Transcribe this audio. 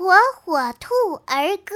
火火兔儿歌。